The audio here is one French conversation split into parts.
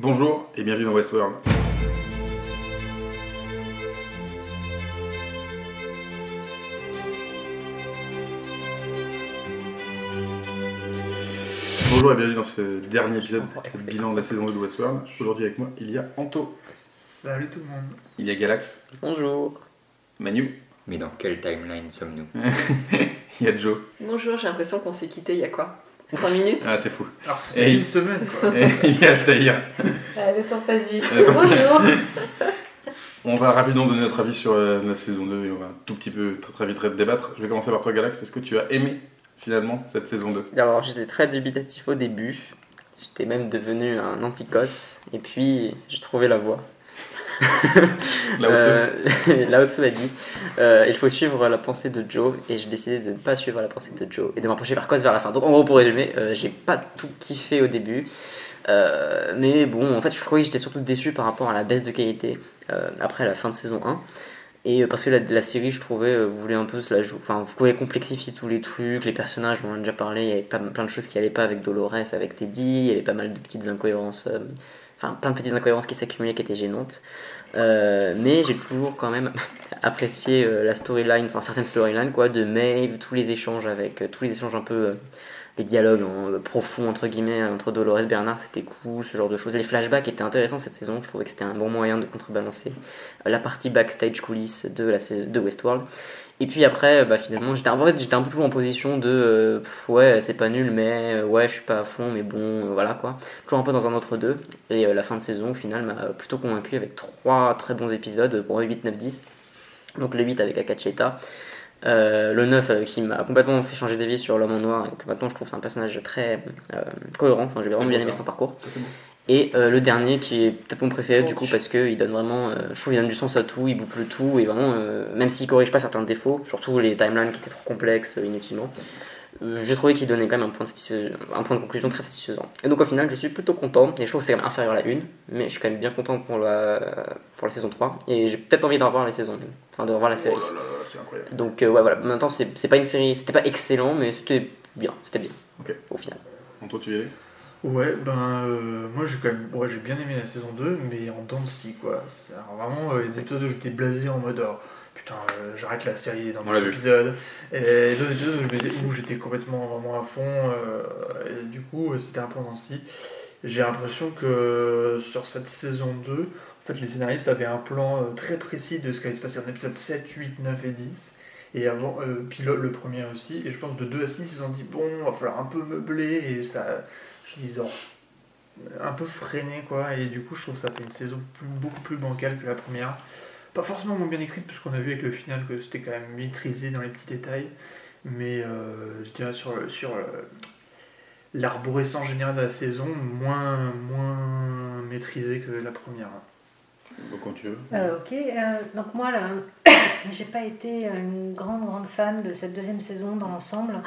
Bonjour et bienvenue dans Westworld. Bonjour et bienvenue dans ce dernier épisode, le bilan de la saison 2 de Westworld. Aujourd'hui avec moi, il y a Anto, Salut tout le monde. il y a Galax, Bonjour. Manu, Mais dans quelle timeline sommes-nous? Il y a Joe. Bonjour, j'ai l'impression qu'on s'est quitté il y a quoi? 5 minutes Ah, c'est fou. Alors c'est une semaine quoi. Et il y a Altaïr. Ah, Le temps passe vite. Bonjour On va rapidement donner notre avis sur euh, la saison 2 et on va un tout petit peu très très vite débattre. Je vais commencer par toi Galax, est-ce que tu as aimé finalement cette saison 2 Alors j'étais très dubitatif au début. J'étais même devenu un anticos. Et puis j'ai trouvé la voie. Lao Tzu a dit euh, il faut suivre la pensée de Joe. Et j'ai décidé de ne pas suivre la pensée de Joe et de m'approcher par cause vers la fin. Donc en gros, pour résumer, euh, j'ai pas tout kiffé au début. Euh, mais bon, en fait, je trouvais que j'étais surtout déçu par rapport à la baisse de qualité après la fin de saison 1. Et parce que la, série, je trouvais, euh, voulait un peu se la jouer. Enfin, vous pouvez complexifier tous les trucs, les personnages, on en a déjà parlé, il y avait pas, plein de choses qui allaient pas avec Dolores, avec Teddy, il y avait pas mal de petites incohérences. Enfin, plein de petites incohérences qui s'accumulaient qui étaient gênantes. Euh, mais j'ai toujours quand même apprécié euh, la storyline, enfin certaines storylines, quoi, de Maeve, tous les échanges avec, euh, tous les échanges un peu. les dialogues profonds entre guillemets entre Dolores Bernard c'était cool ce genre de choses les flashbacks étaient intéressants cette saison je trouvais que c'était un bon moyen de contrebalancer la partie backstage coulisses de la de Westworld et puis après euh, bah, finalement j'étais en fait, j'étais un peu toujours en position de euh, pff, ouais c'est pas nul mais euh, ouais je suis pas à fond mais bon voilà quoi. Toujours un peu dans un autre deux. Et euh, la fin de saison au final m'a plutôt convaincu avec trois très bons épisodes pour 8 9 10 donc le 8 avec Akacheta euh, le 9 euh, qui m'a complètement fait changer d'avis sur l'homme en noir et que maintenant je trouve que c'est un personnage très cohérent, enfin j'ai vraiment bien aimé son parcours. Et euh, le dernier qui est peut-être mon préféré du coup parce qu'il donne vraiment, euh, je trouve qu'il donne du sens à tout, il boucle tout et vraiment, euh, même s'il corrige pas certains défauts, surtout les timelines qui étaient trop complexes euh, inutilement, j'ai trouvé qu'il donnait quand même un point, de satisfais- un point de conclusion très satisfaisant. Et donc au final je suis plutôt content et je trouve que c'est quand même inférieur à la 1, mais je suis quand même bien content pour la, pour la saison 3 et j'ai peut-être envie d'en revoir les saisons, enfin de revoir la série. Oh là là, c'est incroyable. Donc euh, ouais voilà, maintenant c'est c'est pas une série, c'était pas excellent mais c'était bien, c'était bien au final. Anto, tu y allais Ouais ben euh, moi j'ai quand même ouais, j'ai bien aimé la saison 2 mais en dents de scie quoi. Alors, vraiment euh, les épisodes où j'étais blasé en mode oh, putain euh, j'arrête la série dans vu. épisodes. Et d'autres épisodes où j'étais complètement vraiment à fond euh, et du coup c'était un peu en scie. J'ai l'impression que sur cette saison 2 en fait les scénaristes avaient un plan très précis de ce qui allait se passer en épisode 7, 8, 9 et 10. Et avant, euh, pilote le premier aussi, et je pense de 2 à 6, ils se sont dit, bon, va falloir un peu meubler, et ça, ils ont un peu freiné, quoi, et du coup, je trouve que ça fait une saison plus- beaucoup plus bancale que la première. Pas forcément moins bien écrite, parce qu'on a vu avec le final que c'était quand même maîtrisé dans les petits détails, mais euh, je dirais sur, sur euh, l'arborescence générale de la saison, moins, moins maîtrisé que la première. Quand tu veux. Euh, ok, euh, donc moi, là, j'ai pas été une grande, grande fan de cette deuxième saison dans l'ensemble.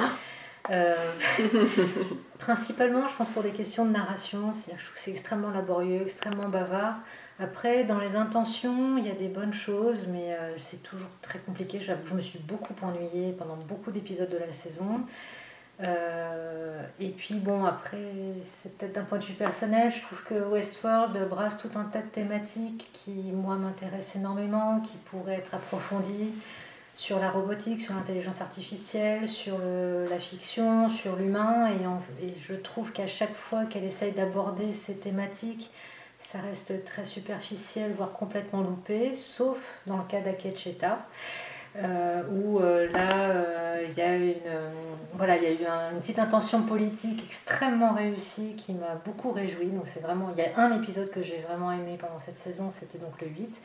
Euh, principalement, je pense pour des questions de narration, c'est-à-dire que je trouve que c'est extrêmement laborieux, extrêmement bavard. Après, dans les intentions, il y a des bonnes choses, mais euh, c'est toujours très compliqué. J'avoue que je me suis beaucoup ennuyée pendant beaucoup d'épisodes de la saison. Euh, et puis bon, après, c'est peut-être d'un point de vue personnel, je trouve que Westworld brasse tout un tas de thématiques qui, moi, m'intéressent énormément, qui pourraient être approfondies sur la robotique, sur l'intelligence artificielle, sur la fiction, sur l'humain. Et, je trouve qu'à chaque fois qu'elle essaye d'aborder ces thématiques, ça reste très superficiel, voire complètement loupé, sauf dans le cas d'Akecheta. Euh, où euh, là euh, il y a une voilà eu un- une petite intention politique extrêmement réussie qui m'a beaucoup réjoui donc c'est vraiment il y a un épisode que j'ai vraiment aimé pendant cette saison c'était donc le 8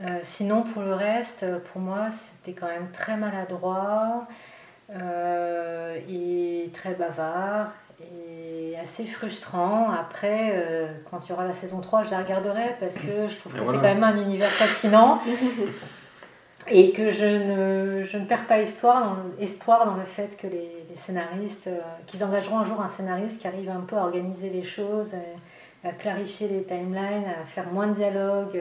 Euh, sinon pour le reste euh, pour moi c'était quand même très maladroit euh, et très bavard et assez frustrant après euh, quand il y aura la saison 3 je la regarderai parce que je trouve que voilà. c'est quand même un univers fascinant et que je ne, je ne perds pas histoire espoir dans le fait que les, les scénaristes, qu'ils engageront un jour un scénariste qui arrive un peu à organiser les choses, à, à clarifier les timelines, à faire moins de dialogue,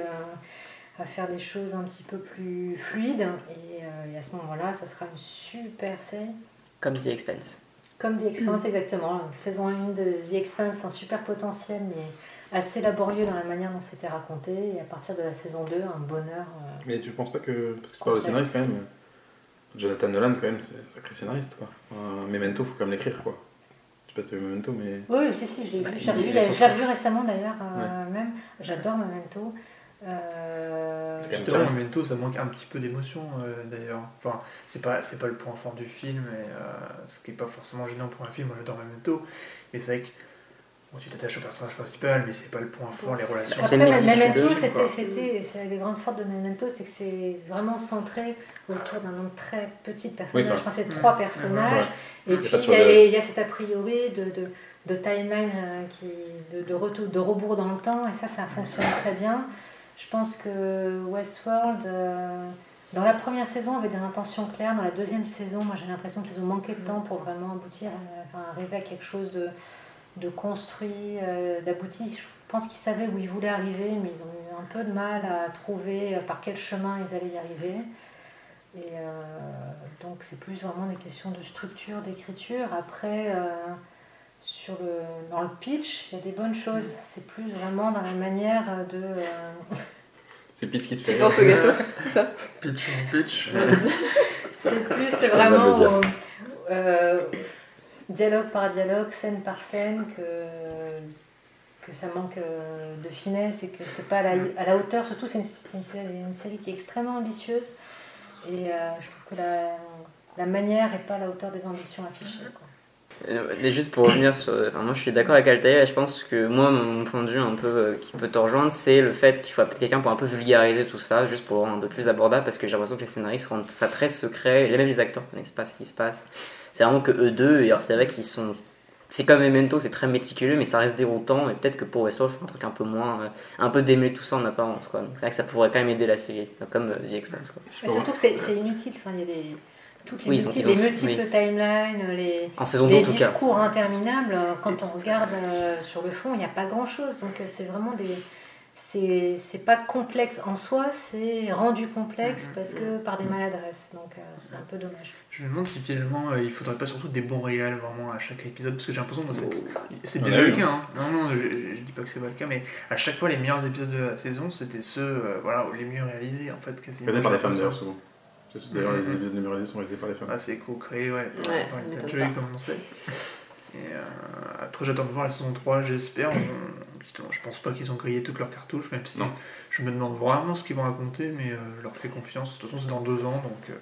à faire des choses un petit peu plus fluides. Et, euh, et à ce moment-là, ça sera une super série. Comme The Expense. Comme The Expanse, exactement. Saison 1 de The Expanse, un super potentiel, mais assez laborieux dans la manière dont c'était raconté. Et à partir de la saison 2, un bonheur. euh, Mais tu penses pas que. Parce que tu parles de scénariste quand même. Jonathan Nolan, quand même, c'est un sacré scénariste, quoi. Un Memento, faut quand même l'écrire, quoi. Je sais pas si tu as vu Memento, mais. Oui, oui, si, si, je l'ai Bah, vu. je l'ai revu récemment d'ailleurs, euh, même. J'adore Memento. Euh, même Justement. Memento, ça manque un petit peu d'émotion euh, d'ailleurs. Enfin, c'est pas, c'est pas le point fort du film, et, euh, ce qui est pas forcément gênant pour un film. Moi j'adore Memento, mais c'est vrai que bon, tu t'attaches au personnage principal, mais c'est pas le point fort, les relations. C'est Après, Memento, c'était, c'était, c'est les grandes forces de Memento, c'est que c'est vraiment centré autour d'un nombre très petit de personnages. Oui, je pense que c'est trois personnages. Et puis il y, a, y cet a priori de, de, de timeline euh, qui, de, de, retour, de rebours dans le temps, et ça, ça fonctionne très bien. Je pense que Westworld, euh, dans la première saison, avait des intentions claires. Dans la deuxième saison, moi j'ai l'impression qu'ils ont manqué de temps pour vraiment aboutir, à, enfin, arriver à quelque chose de, de construit, euh, d'abouti. Je pense qu'ils savaient où ils voulaient arriver, mais ils ont eu un peu de mal à trouver euh, par quel chemin ils allaient y arriver. Et euh, donc c'est plus vraiment des questions de structure, d'écriture. Après, sur le, dans le pitch, il y a des bonnes choses. C'est plus vraiment dans la manière de... euh, C'est Pitch qui te Tu fait penses au gâteau ça Pitch pitch. c'est plus pas vraiment euh, euh, dialogue par dialogue, scène par scène, que, que ça manque euh, de finesse et que c'est pas à la, à la hauteur. Surtout, c'est une, c'est une série, une série qui est extrêmement ambitieuse. Et euh, je trouve que la, la manière n'est pas à la hauteur des ambitions affichées. quoi. Euh, juste pour revenir sur. Moi je suis d'accord avec Altaïr et je pense que moi, mon point de vue un peu euh, qui peut te rejoindre, c'est le fait qu'il faut peut-être quelqu'un pour un peu vulgariser tout ça, juste pour rendre un peu plus abordable, parce que j'ai l'impression que les scénaristes rendent ça très secret, et même les acteurs connaissent pas ce qui se passe. C'est vraiment que eux deux, et c'est vrai qu'ils sont. C'est comme Memento, c'est très méticuleux, mais ça reste déroutant, et peut-être que pour Westworld, il faut un truc un peu moins. euh, un peu démêler tout ça en apparence, quoi. Donc c'est vrai que ça pourrait quand même aider la série, comme euh, The Expanse, quoi. Mais surtout que c'est inutile. Enfin, il y a des, toutes les, Oui, ils ont- multiples, ils ont- les multiples oui. timelines, les, En saison 2 les en tout cas. discours interminables. euh, Quand on regarde euh, sur le fond, il n'y a pas grand-chose. Donc euh, c'est vraiment des... C'est c'est pas complexe en soi, c'est rendu complexe parce que par des maladresses. Donc euh, c'est un peu dommage. Je me demande si finalement euh, il faudrait pas surtout des bons réals vraiment à chaque épisode parce que j'ai l'impression que c'est c'est On déjà le cas. hein. Non, non, je, je- je dis pas que c'est pas le cas, mais à chaque fois les meilleurs épisodes de la saison c'était ceux euh, voilà, les mieux réalisés en fait. quasiment. Par des femmes souvent. C'est- D'ailleurs, les Mhm. vidéos de numéro 10 sont réalisées par des femmes. Ah, c'est co-créé, ouais, par, Ouais, par pas. comme on sait. Et euh, après, j'attends de voir la saison 3, j'espère. On- Je pense pas qu'ils ont grillé toutes leurs cartouches, même si Non. je me demande vraiment ce qu'ils vont raconter, mais euh, je leur fais confiance. De toute façon, c'est dans deux ans, donc euh,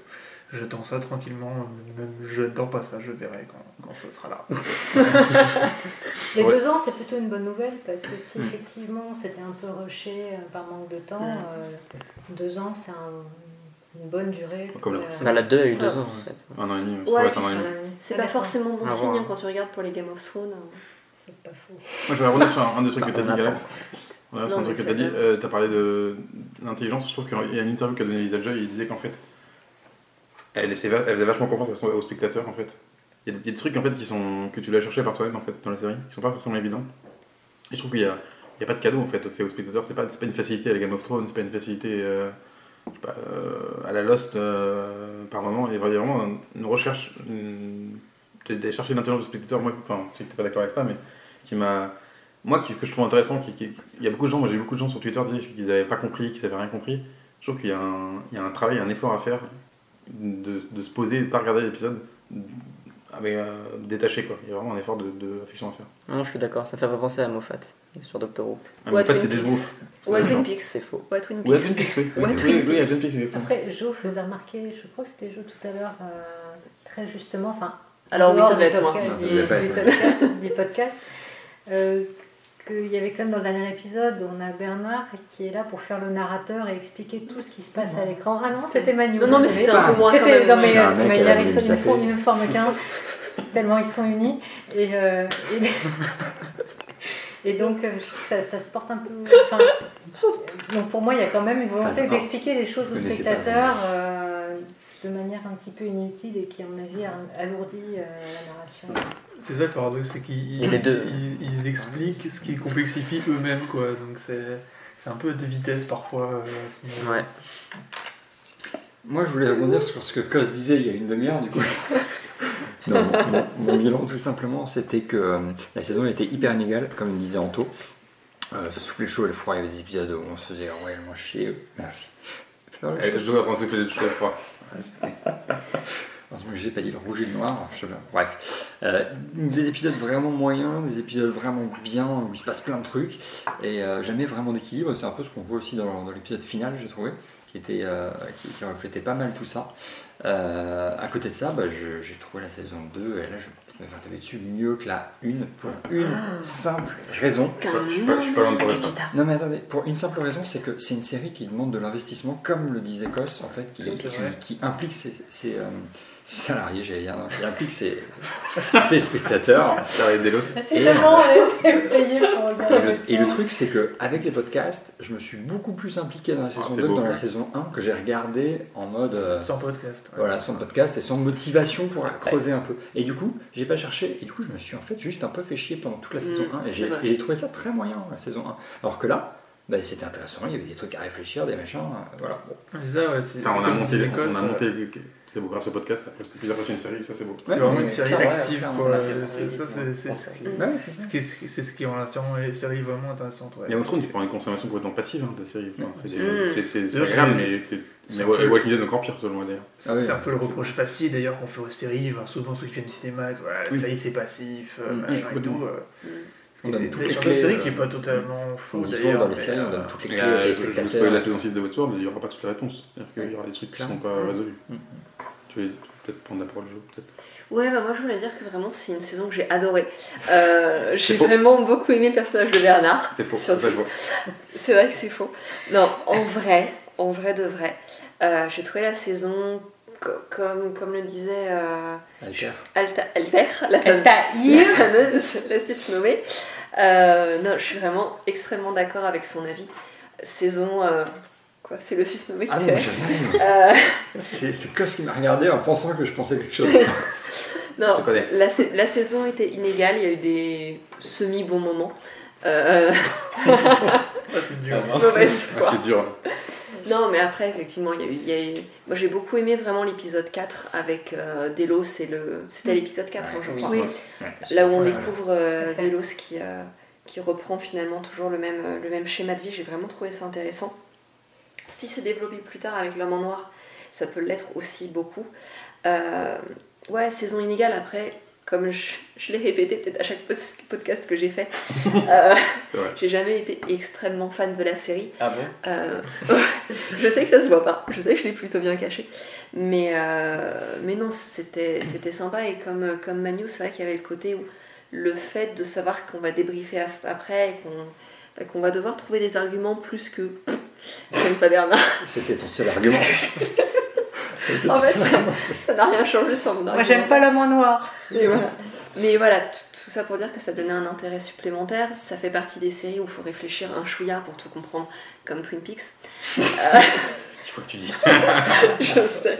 j'attends ça tranquillement. Même j'attends pas ça, je verrai quand, quand ça sera là. Les Ouais. deux ans, c'est plutôt une bonne nouvelle parce que si effectivement c'était un peu rushé euh, par manque de temps, euh, deux ans c'est un- une bonne durée. Comme la- euh, Bah, la 2 a eu Ah. deux ans en fait. Un an et demi, Ouais, demi. c'est Ah, pas forcément bon signe hein, quand tu regardes pour les Game of Thrones. c'est pas faux. Moi, je vais revenir sur un, un des trucs que Bah, tu as on dit, a Galax. Ouais, c'est un truc que tu as c'est dit. bien. tu as parlé de l'intelligence. Je trouve qu'il y a une interview qu'a donnée Lisa Joy. Il disait qu'en fait, elle, elle faisait vachement confiance aux spectateurs. En fait. Il y, a des, trucs en fait, qui sont, que tu l'as cherché par toi-même en fait, dans la série, qui sont pas forcément évidents. Et je trouve qu'il y a, il y a pas de cadeau en fait, fait aux spectateurs. C'est pas, c'est pas une facilité à la Game of Thrones, c'est pas une facilité euh, euh, à la Lost euh, par moment. Il y a vraiment une, recherche, une- d'aller chercher l'intelligence du spectateur. Moi, enfin, je t'es pas d'accord avec ça, mais qui m'a moi qui, que je trouve intéressant, il y a beaucoup de gens, moi j'ai beaucoup de gens sur Twitter qui disent qu'ils n'avaient pas compris, qu'ils n'avaient rien compris. Je trouve qu'il y, a un- travail, un effort à faire de, se poser de ne pas regarder l'épisode avec, euh, détaché. Quoi. Il y a vraiment un effort de, de à faire. Non, je suis d'accord, ça fait pas penser à Moffat sur Doctor Who. Ah, en fait, Twin c'est des. Ou à Twin Peaks. C'est faux. Ou à Twin Ou à Peaks. Twin Peaks, oui. Ou à Oui, Twin oui, oui, à Peaks. Twin Peaks, exactement. Après, Jo faisait remarquer, je crois que c'était Jo tout à l'heure, euh, très justement, enfin, Alors oui, ça devait être moi. podcast- du podcast, euh, qu'il y avait quand même dans le dernier épisode, on a Bernard qui est là pour faire le narrateur et expliquer tout ce qui se passe à l'écran. Ah non, c'était Manu. Non, non, mais c'était un peu moins quand C'était, même. non mais Je suis un euh, mec tu à m'as- la ils, sont- Ville, ils ça font- fait- ils ne forment qu'un, tellement ils sont unis. Et, euh, et, et donc, euh, je trouve que ça, ça se porte un peu. enfin, donc pour moi, il y a quand même une volonté Enfin, d'expliquer les choses aux spectateurs euh, de manière un petit peu inutile et qui, à mon avis, alourdit euh, la narration. C'est ça le paradoxe, c'est qu'ils ils, ils expliquent ce qui complexifie eux-mêmes, quoi. Donc c'est c'est un peu de vitesse parfois euh, à ce niveau. Ouais. Moi, je voulais rebondir sur ce que Cos disait il y a une demi-heure, du coup. non, mon, bilan, tout simplement, c'était que euh, la saison était hyper inégale, comme le disait Anto. Euh, ça soufflait chaud et le froid, il y avait des épisodes où on se faisait réellement chier. Merci. Non, Eh, Je dois être en souffler le chaud et froid. Heureusement que je n'ai pas dit le rouge et le noir. je. Bref. Euh, des épisodes vraiment moyens, des épisodes vraiment bien, où il se passe plein de trucs. Et euh, jamais vraiment d'équilibre. C'est un peu ce qu'on voit aussi dans, dans l'épisode final, j'ai trouvé, qui, était, euh, qui, qui reflétait pas mal tout ça. Euh, à côté de ça, bah, j'ai trouvé la saison 2, et là je vais peut-être me faire taper dessus, mieux que la 1 pour une simple raison. Je suis pas- je suis pas loin de penser ça. Non mais attendez, pour une simple raison, c'est que c'est une série qui demande de l'investissement, comme le disait Kos, en fait, qui, implique ses, ses, euh, ses salariés, j'allais dire, non, qui implique ses téléspectateurs. Ça va être Delos. Si Et- seulement on était payé pour Et regarder et le truc, c'est que avec les podcasts, je me suis beaucoup plus impliqué dans la saison c'est 2 que dans la saison 1, que j'ai regardé en mode... euh, Sans podcast. ouais. voilà, sans podcast et sans motivation pour creuser un peu. Et du coup, j'ai pas cherché, et du coup, je me suis en fait juste un peu fait chier pendant toute la saison Mm, 1, et c'est j'ai vrai. et j'ai trouvé ça très moyen, la saison 1. Alors que là, bah, c'était intéressant, il y avait des trucs à réfléchir, des machins, euh, voilà. Bon. Ça, ouais. Putain, on a monté, disait Kos, on a euh, monté, c'est beau grâce au podcast, après c'est plusieurs une série, ça c'est beau. C'est vraiment une série active, fait C'est ça, c'est- ce qui- rend la- les séries vraiment intéressantes. Ouais. Mais au fond, tu prends une consommation complètement passive hein, de la série. Enfin, c'est- Mm. c'est- c'est c'est D'ailleurs, agréable, c'est- mais, mais Walking Dead est encore pire selon moi d'ailleurs. C'est Ah oui, c'est un ouais. peu le reproche facile d'ailleurs qu'on fait aux séries, souvent ceux qui viennent du cinéma, Oui. ça y est, c'est passif, euh, Mm, machin et tout. euh. On donne toutes les clés, la série qui est pas totalement d'ailleurs. dans les séries, on donne toutes les clés je vous spoil la saison 6 de Westworld, mais il n'y aura pas toutes les réponses. Qu'il y aura des trucs qui ne sont pas résolus. Mm. Tu veux peut-être prendre la parole, peut-être. Ouais, bah moi je voulais dire que vraiment c'est une saison que j'ai adorée. Euh, j'ai vraiment beaucoup aimé le personnage de Bernard. C'est faux. C'est vrai que c'est faux. Non, en vrai, en vrai de vrai, euh, j'ai trouvé la saison comme, comme le disait euh, Alter. Alta, Alter, la t'a la eu fameuse l'astuce nommée. Euh, non, je suis vraiment extrêmement d'accord avec son avis. Saison. euh, quoi C'est le susnommé qui Ah non, j'ai rien dit. Euh, C'est c'est Kos qui m'a regardé en pensant que je pensais quelque chose. non, la saison était inégale, il y a eu des semi-bons moments. Euh, Ah, c'est dur. mauvaise Ah, foi. c'est dur. Non, mais après, effectivement, il y a eu. il y a eu- Moi, j'ai beaucoup aimé vraiment l'épisode 4 avec euh, Delos. et le... C'était l'épisode 4, hein, je Oui. crois. Oui. Là où on Ouais. découvre euh. Delos qui, euh, qui reprend finalement toujours le même, euh, le même schéma de vie. J'ai vraiment trouvé ça intéressant. Si c'est développé plus tard avec l'homme en noir, ça peut l'être aussi beaucoup. Euh, ouais, saison inégale. Après, comme je, je l'ai répété peut-être à chaque pod- podcast que j'ai fait, euh, j'ai jamais été extrêmement fan de la série. Ah bon Euh, je sais que ça se voit pas, je sais que je l'ai plutôt bien caché, mais, euh, mais non, c'était sympa et comme, comme Manu, c'est vrai qu'il y avait le côté où le fait de savoir qu'on va débriefer après et qu'on bah, qu'on va devoir trouver des arguments plus que pff, pas Bernard. C'était ton seul argument. En fait, ça- n'a rien changé sur mon argument. Moi j'aime pas l'homme en noir. Mais voilà, mais voilà tout, ça pour dire que ça donnait un intérêt supplémentaire. Ça fait partie des séries où il faut réfléchir un chouïa pour tout comprendre, comme Twin Peaks. Il faut que tu dis. je sais.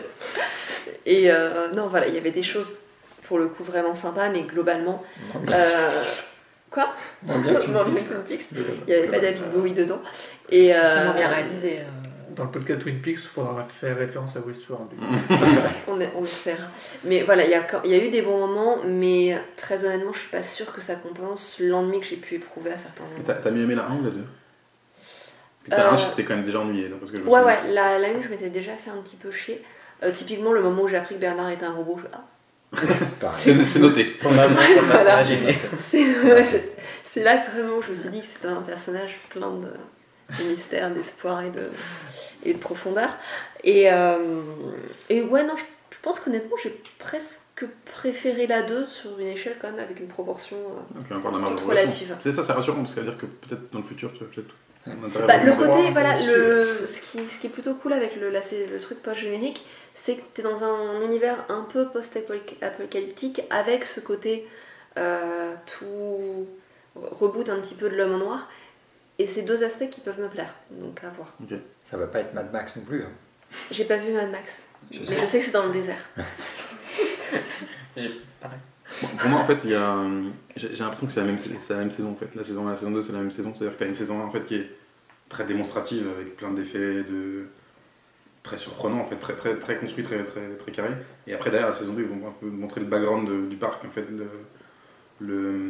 Et euh, non, voilà, il y avait des choses pour le coup vraiment sympas, mais globalement. Euh, quoi? Moins bien que Twin Peaks. Il n'y avait pas David Bowie dedans. Et, euh, bien réalisé. Euh. Dans le podcast Twin Peaks, il faudra faire référence à Westworld. on, est- on essaiera. Mais voilà, il y, a, y eu des bons moments, mais très honnêtement, je suis pas sûre que ça compense l'ennui que j'ai pu éprouver à certains moments. T'as t'as mieux aimé la 1 ou la 2 La Euh, 1, j'étais quand même déjà ennuyé. là, parce que je me Ouais, ouais, la, la une, je m'étais déjà fait un petit peu chier. Euh, typiquement, le moment où j'ai appris que Bernard était un robot, je ah. C'est c'est noté. Le Voilà. C'est ouais, c'est- c'est là que vraiment je me suis dit que c'était un personnage plein de, de mystère, d'espoir et de, et de profondeur. Et, euh, et ouais, non, je, je pense qu'honnêtement, j'ai presque préféré la 2 sur une échelle quand même avec une proportion. euh, Donc Toute relative. C'est ça, c'est rassurant parce que ça veut dire que peut-être dans le futur, tu vas peut-être. Bah, le côté, voilà, peu le, ce, qui, ce qui est plutôt cool avec le, là, le truc post-générique, c'est que tu es dans un univers un peu post-apocalyptique avec ce côté euh, tout reboot un petit peu de l'homme en noir. Et c'est deux aspects qui peuvent me plaire, donc à voir. Ça va pas être Mad Max non plus. hein. J'ai pas vu Mad Max, Je mais sais. je sais que c'est dans le désert. J'ai- pareil. Bon, Pour moi, en fait, il y a. J'ai j'ai l'impression que c'est la, même- c'est la même saison en fait. La saison 1 et la saison 2, c'est la même saison. C'est-à-dire que tu as une saison 1 en fait qui est très démonstrative avec plein d'effets de. très surprenants en fait, très, très, très construit, très, très, très carré. Et après, derrière la saison 2, ils vont un peu montrer le background de- du parc en fait. Le, le,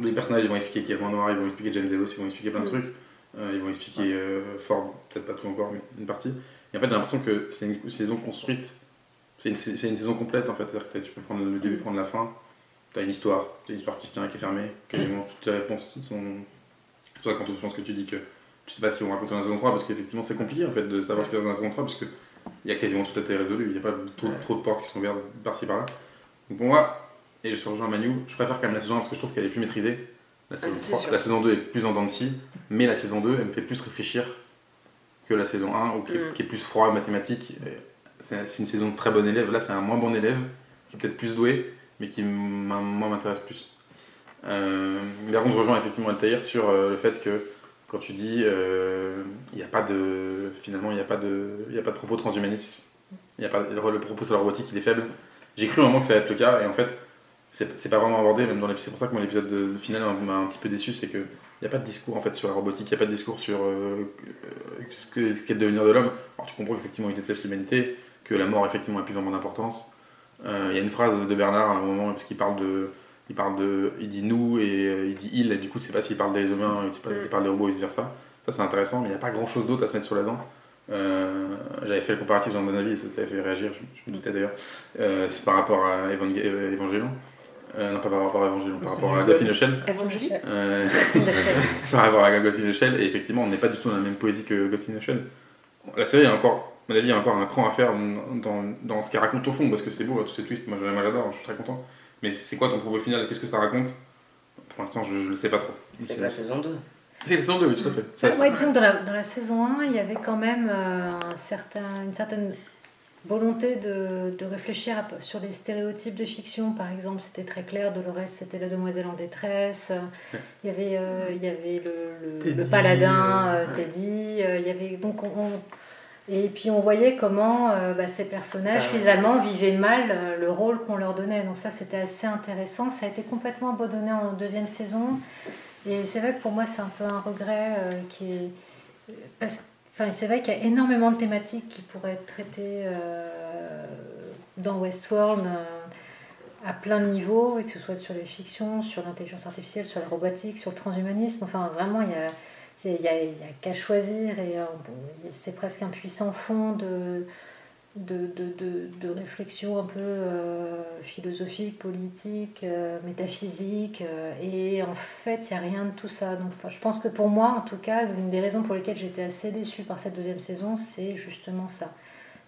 Les personnages, ils vont expliquer qui est le noir, ils vont expliquer James Ellis, ils vont expliquer plein de Mm. trucs. Euh, ils vont expliquer euh, Ford, peut-être pas tout encore, mais une partie. Et en fait, j'ai l'impression que c'est une saison construite. C'est une, une saison complète en fait. Que tu peux prendre le début, prendre la fin. Tu as une histoire. Tu as une histoire qui se tient, qui est fermée. Quasiment toutes les réponses sont. C'est pour ça quand pense que tu dis que tu sais pas ce qu'ils vont raconter dans la saison 3 parce qu'effectivement c'est compliqué en fait de savoir ce qu'il y a dans la saison 3 parce que il y a quasiment tout été résolu. Il n'y a pas trop, Ouais. trop de portes qui sont ouvertes par-ci par-là. Donc pour moi, et je suis rejoint Manu, je préfère quand même la saison 1 parce que je trouve qu'elle est plus maîtrisée. La saison, Ah, 3 sûr. la saison 2 est plus en dents de scie, mais la saison 2 elle me fait plus réfléchir que la saison 1 ou qui, est- Mm. qui est plus froid mathématique. Et C'est une saison de très bon élève. Là, c'est un moins bon élève qui est peut-être plus doué, mais qui moi m'intéresse plus. Euh, mais par contre, je rejoins effectivement Altaïr sur euh, le fait que quand tu dis euh, il n'y a pas de finalement il n'y a pas de il y a pas de propos transhumanistes il y a pas le, le propos sur la robotique il est faible j'ai cru un moment que ça allait être le cas et en fait c'est pas vraiment abordé même dans l'épisode c'est pour ça que moi l'épisode de- final m'a un petit peu déçu c'est que il n'y a pas de discours en fait sur la robotique il n'y a pas de discours sur euh, euh, ce que ce qu'est le devenir de l'homme. Alors tu comprends qu'effectivement il déteste l'humanité que la mort effectivement n'a plus vraiment d'importance. Euh, il y a une phrase de Bernard à un moment parce qu'il parle de il parle de il dit nous et euh, il dit il et du coup tu sais pas s'il parle des humains il, pas, il parle des robots et vice versa ça c'est intéressant mais il n'y a pas grand chose d'autre à se mettre sur la dent. Euh, j'avais fait le comparatif dans mon avis et ça t'avait fait réagir je, je me doutais d'ailleurs. Euh, c'est par rapport à Evang- euh, Evangelion Euh, non pas par rapport à Evangelion par rapport à Ghost in the Shell. Evangélie Euh, par rapport à Ghost in the Shell et effectivement on n'est pas du tout dans la même poésie que Ghost in the Shell. La série a encore à mon avis il y a encore un cran à faire dans, dans, ce qu'elle raconte au fond parce que c'est beau tous ces twists moi j'adore je suis très content. Mais c'est quoi ton propos final? Qu'est-ce que ça raconte? Pour l'instant, je ne le sais pas trop. C'est la saison 2. C'est la saison 2, oui, tout à fait. Ça, Ouais, ça- ouais, disons que dans la, dans la saison 1, il y avait quand même euh, un certain, une certaine volonté de, de réfléchir à- sur les stéréotypes de fiction. Par exemple, c'était très clair, Dolores, c'était la demoiselle en détresse. Il y avait, euh, il y avait le, le- Teddy, le paladin, euh, euh. Teddy. euh, il y avait, donc on, on- et puis on voyait comment bah, ces personnages, Ah finalement, vivaient mal le rôle qu'on leur donnait. Donc ça, c'était assez intéressant. Ça a été complètement abandonné en deuxième saison. Et c'est vrai que pour moi, c'est un peu un regret qui est. Parce... C'est vrai qu'il y a énormément de thématiques qui pourraient être traitées euh, dans Westworld euh, à plein de niveaux, que ce soit sur les fictions, sur l'intelligence artificielle, sur la robotique, sur le transhumanisme. Enfin, vraiment, il y a, qu'à choisir, et euh, c'est presque un puissant fond de. De, de, de, réflexion un peu euh, philosophique, politique, euh, métaphysique, euh, et en fait, il n'y a rien de tout ça. Donc, enfin, je pense que pour moi, en tout cas, l'une des raisons pour lesquelles j'étais assez déçue par cette deuxième saison, c'est justement ça.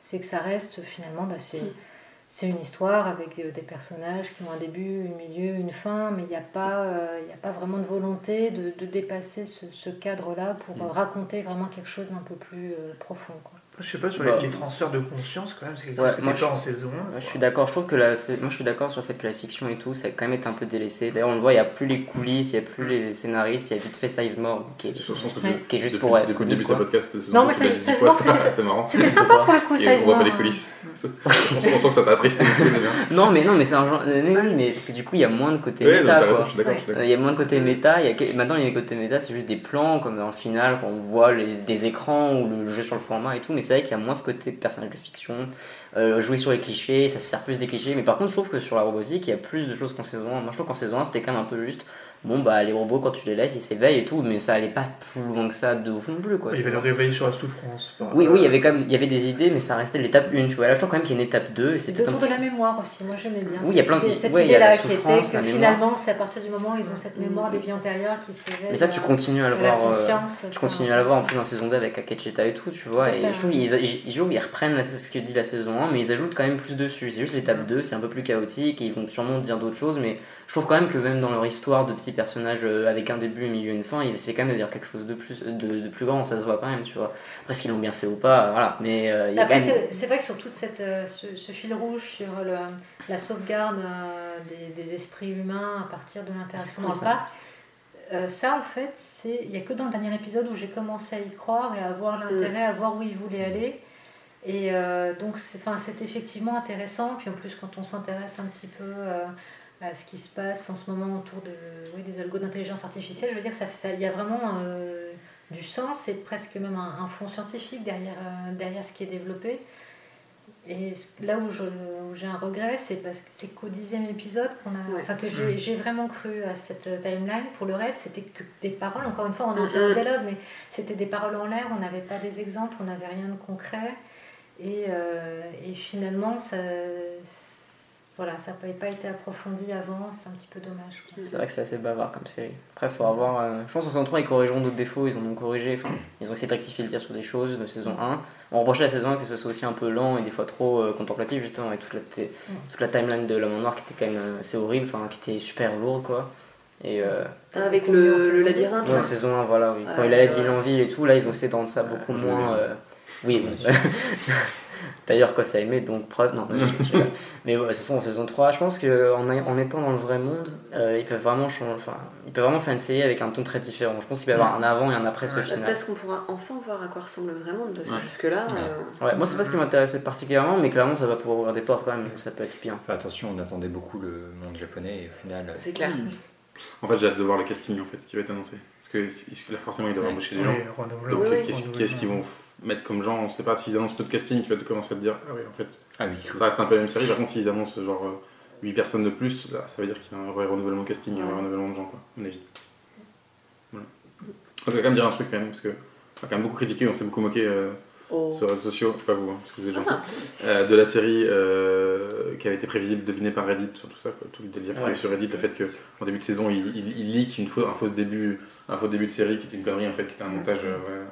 C'est que ça reste finalement, bah, c'est, une histoire avec euh, des personnages qui ont un début, un milieu, une fin, mais il n'y a, pas, y a pas vraiment de volonté de, de dépasser ce, ce cadre-là pour euh, raconter vraiment quelque chose d'un peu plus profond. Quoi. Je sais pas, sur Bah. les, les transferts de conscience, quand même, c'est quelque Ouais, chose moi, pas je- en saison 1. Ouais, je suis d'accord, je trouve que la, moi je suis d'accord sur le fait que la fiction et tout, ça a quand même été un peu délaissé. D'ailleurs, on le voit, il n'y a plus les coulisses, il n'y a plus les scénaristes, il y a vite fait Sizemore qui est. que Ouais. Qui est juste depuis- pour être Depuis connu, le début de podcast, Non, mais c'était- marrant. C'était sympa pour le coup, Et ça. on voit pas les coulisses. on, sent, que ça t'a attristé. Non, mais non, mais c'est un genre. euh, mais oui, mais parce que du coup, il y a moins de côté méta. t'as raison, quoi. je suis d'accord. Ouais. je suis Euh. Il y a moins de côté méta, il y a que- maintenant les côtés méta c'est juste des plans comme dans le final quand on voit les, des écrans ou le jeu sur le format et tout, mais c'est vrai qu'il y a moins ce côté personnage de fiction, euh, jouer sur les clichés, ça se sert plus des clichés, mais par contre je trouve que sur la robotique il y a plus de choses qu'en saison 1. Moi je trouve qu'en saison 1 c'était quand même un peu juste, bon bah les robots quand tu les laisses ils s'éveillent et tout, mais ça allait pas plus loin que ça de ouf non plus quoi. Il y avait le réveil sur la souffrance. Oui, oui, il y avait quand même il y avait des idées, mais ça restait l'étape 1, tu vois. Là je trouve quand même qu'il y a une étape 2 et c'est un autour de la mémoire aussi, moi j'aimais bien. Oui, il y a cette plein de- idée- Cette ouais, la idée-là qui était que finalement, c'est à partir du moment où ils ont cette mémoire des vies antérieures qui s'éveille. Mais ça, tu à- continues à le voir. euh, conscience, tu continues à le voir en plus dans saison 2 avec Akecheta et tout, tu vois. Tout Et je trouve qu'ils ils, reprennent ce que dit la saison 1, mais ils ajoutent quand même plus dessus. C'est juste l'étape 2, c'est un peu plus chaotique et ils vont sûrement dire d'autres choses, mais je trouve quand même que même dans leur histoire de petits personnages euh, avec un début, un milieu, une fin, ils essaient quand même de dire quelque chose de plus, de, de plus grand, ça se voit quand même, tu vois. Après, s'ils l'ont bien fait ou pas, voilà. Mais euh, il y a Après, même. c'est vrai que sur cette, euh, ce, ce fil rouge sur le, la sauvegarde euh, des, des esprits humains à partir de l'interaction dans le ça. parc, euh, ça en fait, il n'y a que dans le dernier épisode où j'ai commencé à y croire et à voir l'intérêt, à voir où ils voulaient aller. Et euh, donc c'est effectivement intéressant. Puis en plus, quand on s'intéresse un petit peu euh, à ce qui se passe en ce moment autour de, oui, des algos d'intelligence artificielle, je veux dire, ça, ça, il y a vraiment euh, du sens et presque même un, un fond scientifique derrière, euh, derrière ce qui est développé. Et là où j'ai un regret, c'est parce que c'est qu'au dixième épisode qu'on a, Ouais. enfin que j'ai vraiment cru à cette timeline. Pour le reste, c'était que des paroles. Encore une fois, on en Mhm. revient au dialogue, mais c'était des paroles en l'air. On n'avait pas des exemples, on n'avait rien de concret. Et, euh, et finalement, ça, voilà, ça n'avait pas été approfondi avant. C'est un petit peu dommage. C'est vrai que c'est assez bavard comme série. Après, faut avoir. euh, je pense qu'en saison 3, ils corrigeront d'autres défauts. Ils en ont corrigé. Enfin, ils ont essayé de rectifier le tir sur des choses de saison 1. On reprochait à la saison 1 que ce soit aussi un peu lent et des fois trop euh, contemplatif, justement, avec toute la, t- toute la timeline de l'homme en noir qui était quand même euh, assez horrible, enfin, qui était super lourde, quoi. Et. euh, Avec Combien en le, le labyrinthe. ouais, en saison 1, voilà, oui. Quand il allait de ville en ville et tout, là, ils ont essayé de rendre ça beaucoup moins. euh, Oui, oui. D'ailleurs, quoi, ça aimé, donc preuve. Non, mais, je- je- mais ouais, c'est ça, en saison 3, je pense qu'en en étant dans le vrai monde, euh, ils peuvent vraiment changer. Enfin, ils peuvent vraiment faire une série avec un ton très différent. Je pense qu'il peut y avoir un avant et un après ce final. Parce qu'on pourra enfin voir à quoi ressemble le vrai monde, parce que Ouais. jusque-là, euh, Ouais, moi, c'est pas ce qui m'intéressait particulièrement, mais clairement, ça va pouvoir ouvrir des portes quand même, ça peut être bien. Attention, on attendait beaucoup le monde japonais et au final. euh, c'est clair. En fait, j'ai hâte de voir le casting en fait qui va être annoncé. Parce que là, forcément, ils doivent embaucher des gens. Oui. Donc, Oui, oui. qu'est-ce qu'ils vont mettre comme gens On sait pas. S'ils annoncent peu de casting, tu vas commencer à te dire Ah oui, en fait, Ah oui, ça reste un peu la même série. Par contre, s'ils annoncent genre 8 personnes de plus, là, ça veut dire qu'il y a un vrai renouvellement de casting, un vrai Ouais. renouvellement de gens, quoi, à mon avis. Voilà. Moi, je vais quand même dire un truc quand même, parce que on a quand même beaucoup critiqué, on s'est beaucoup moqué euh, Oh. sur les réseaux sociaux, pas vous, hein, parce que vous êtes gentils, Ah. euh, de la série euh, qui avait été prévisible, devinée par Reddit, sur tout ça, quoi, tout le délire qu'il y a eu Ouais. sur Reddit, le fait que en début de saison, il, il, il leak une fausse, un faux début, un faux début de série qui était une connerie en fait, qui était un montage euh, ouais, euh,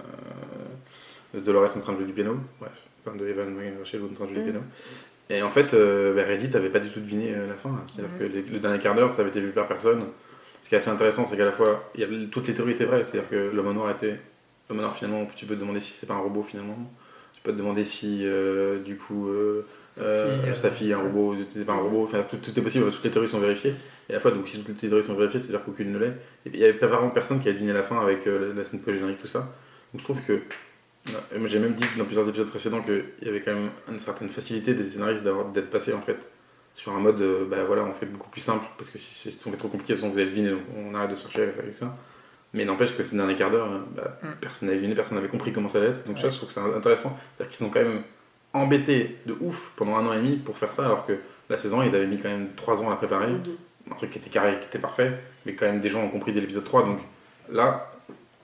Dolores en train de jouer du piano, bref, enfin, de Evan Rachel en train de jouer du Mhm. piano. Et en fait, euh, bah, Reddit avait pas du tout deviné euh, la fin. C'est-à-dire que les- le dernier quart d'heure, ça avait été vu par personne. Ce qui est assez intéressant, c'est qu'à la fois, y toutes les théories étaient vraies. C'est-à-dire que l'homme noir était. L'homme noir, finalement, tu peux te demander si c'est pas un robot finalement. Tu peux te demander si, euh, du coup, euh, Sa fille, est un robot, c'est pas un robot. Enfin, tout, tout est possible, toutes les théories sont vérifiées. Et à la fois, donc, si toutes les théories sont vérifiées, c'est-à-dire qu'aucune ne l'est. Et puis, il y avait pas vraiment personne qui a deviné la fin avec la scène post-générique, tout ça. Donc, je trouve que. Ouais, moi, J'ai même dit dans plusieurs épisodes précédents qu'il y avait quand même une certaine facilité des scénaristes d'être passés en fait sur un mode, euh, bah voilà, on fait beaucoup plus simple parce que si c'est si on fait trop compliqué, sinon vous allez deviner, donc on arrête de se chercher avec, avec ça. Mais n'empêche que ces derniers quart d'heure, euh, bah, Mm. personne n'avait deviné, personne n'avait compris comment ça allait être. Donc ça, je trouve que c'est intéressant. C'est-à-dire qu'ils sont quand même embêtés de ouf pendant un an et demi pour faire ça, alors que la saison, ils avaient mis quand même 3 ans à la préparer Mhm. un truc qui était carré, qui était parfait, mais quand même des gens ont compris dès l'épisode 3, donc là,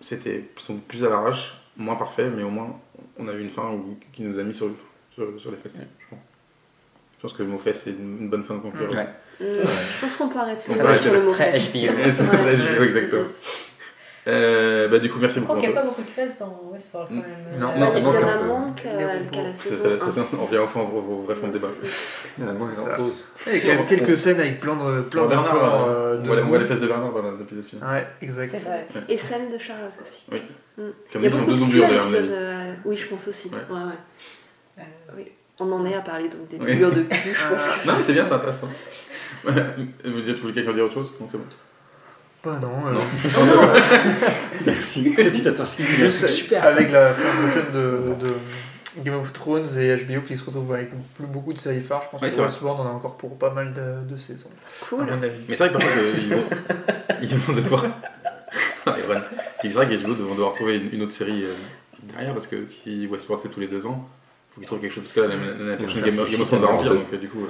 c'était plus à l'arrache, moins parfait, mais au moins on a eu une fin où- qui nous a mis sur, sur, sur les fesses, je pense. Je pense que le mot fesse c'est une bonne fin de conclure. Ouais. Euh, je pense qu'on peut arrêter sur le mot Très fesse. Très exactement. Euh, bah, du coup, merci Je beaucoup. crois qu'il n'y a pas beaucoup de fesses dans Westworld quand Mm. même. Non, Euh, non, Il y manque en a peu. moins qu'à Les qu'à la saison ça, c'est 1. ça, on revient enfin au, au vrai fond de débat. Il y en a moins C'est en pause. Il y a quand même quelques scènes avec plein de plein Bernard, plans, euh, on, de voit, les- fesses de Bernard dans l'épisode final. Ouais, exact. C'est vrai. Et celle de Charlotte aussi. Comme Il y a ils sont beaucoup deux de doublures à d'ailleurs, à euh, Oui, je pense aussi. Ouais. Ouais. Euh, On en est à parler donc des Oui. doublures de cul, je pense que Non, mais c'est bien, c'est intéressant. Vous dites, vous voulez quelqu'un dire autre chose Non, c'est bon. Bah non. euh, Non. Merci. Juste avec la fin prochaine de, de Game of Thrones et HBO qui se retrouvent avec plus beaucoup de séries phares, je pense Ouais, que c'est vrai. Westworld en a encore pour pas mal de, de saisons. À cool. mon avis. Mais c'est vrai que parfois, ils vont, ils vont devoir. Ah, Iron. C'est vrai qu'HBO vont devoir trouver une, une autre série euh, derrière parce que si Westworld c'est tous les deux ans, il faut qu'ils trouvent quelque chose. Parce que là, l'année l'année prochaine, Game, Game of Thrones va remplir donc euh, du coup,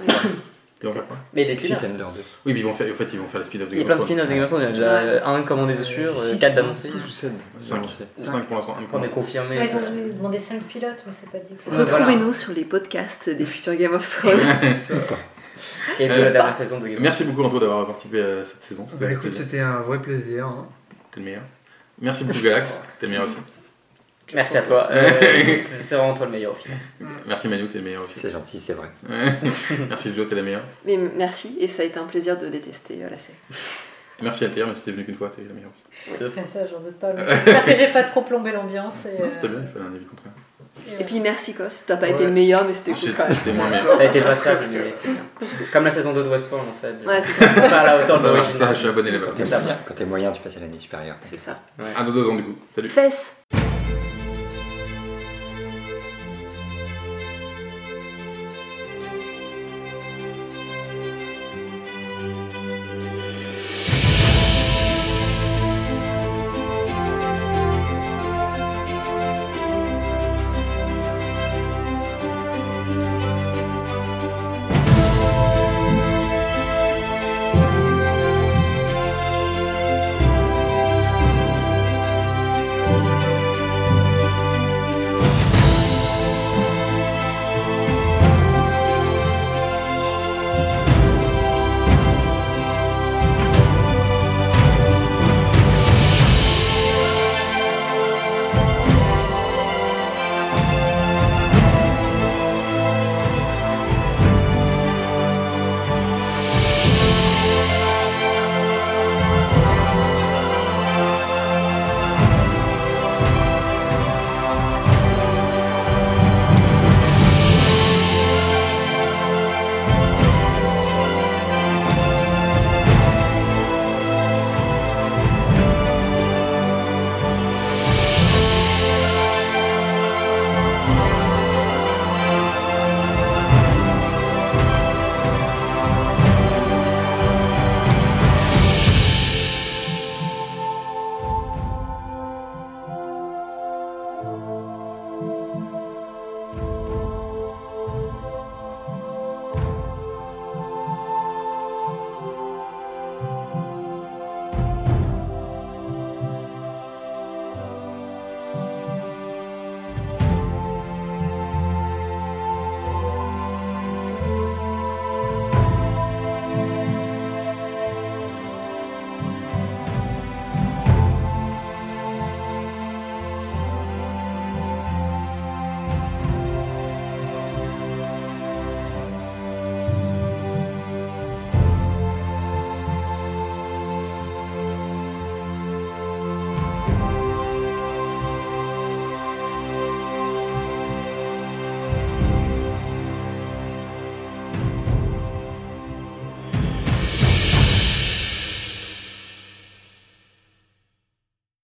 faire quoi Mais les spin-offs. Feet Under 2. Oui, puis ils vont faire, en fait, ils vont faire les spin-offs de Il y a Game plein of de Thrones. spin-offs de Game of Thrones, il y en a déjà un commandé dessus, Six, 4 six, d'annoncés. six ou 7 Cinq. 5 pour l'instant. un On est confirmé. Ouais, ils ont demandé 5 pilotes, mais c'est pas dit que c'est. Ouais, Retrouvez-nous sur les podcasts des futurs Game of Thrones. Et de Euh, la dernière saison de Game of Merci Thrones. beaucoup Anto d'avoir participé à cette saison. C'était Bah un vrai plaisir. hein. T'es le meilleur. Merci beaucoup Galax, t'es le meilleur aussi. Merci à toi. Euh, C'est vraiment toi le meilleur au final. Merci Manu, t'es le meilleur aussi. C'est gentil, c'est vrai. Merci Joe, t'es la meilleure. Mais merci, et ça a été un plaisir de détester euh, la série. Merci Altair, mais si t'es venu qu'une fois, t'es la meilleure aussi. Ça, j'en doute pas. J'espère que j'ai pas trop plombé l'ambiance. Et, Non, C'était euh, bien, il fallait un avis contraire. et Et puis merci Cos, t'as pas Ouais. été le meilleur, mais c'était cool J'étais quand même. moins meilleur. T'as été passable, mais c'est bien. Comme la saison 2 de Westworld en fait. Ouais, c'est ça. Pas à la hauteur de l'original. je suis abonné là-bas. Quand t'es moyen, quand t'es moyen, tu passes à l'année supérieure. C'est ça. Un de deux ans du coup. Salut. Fesses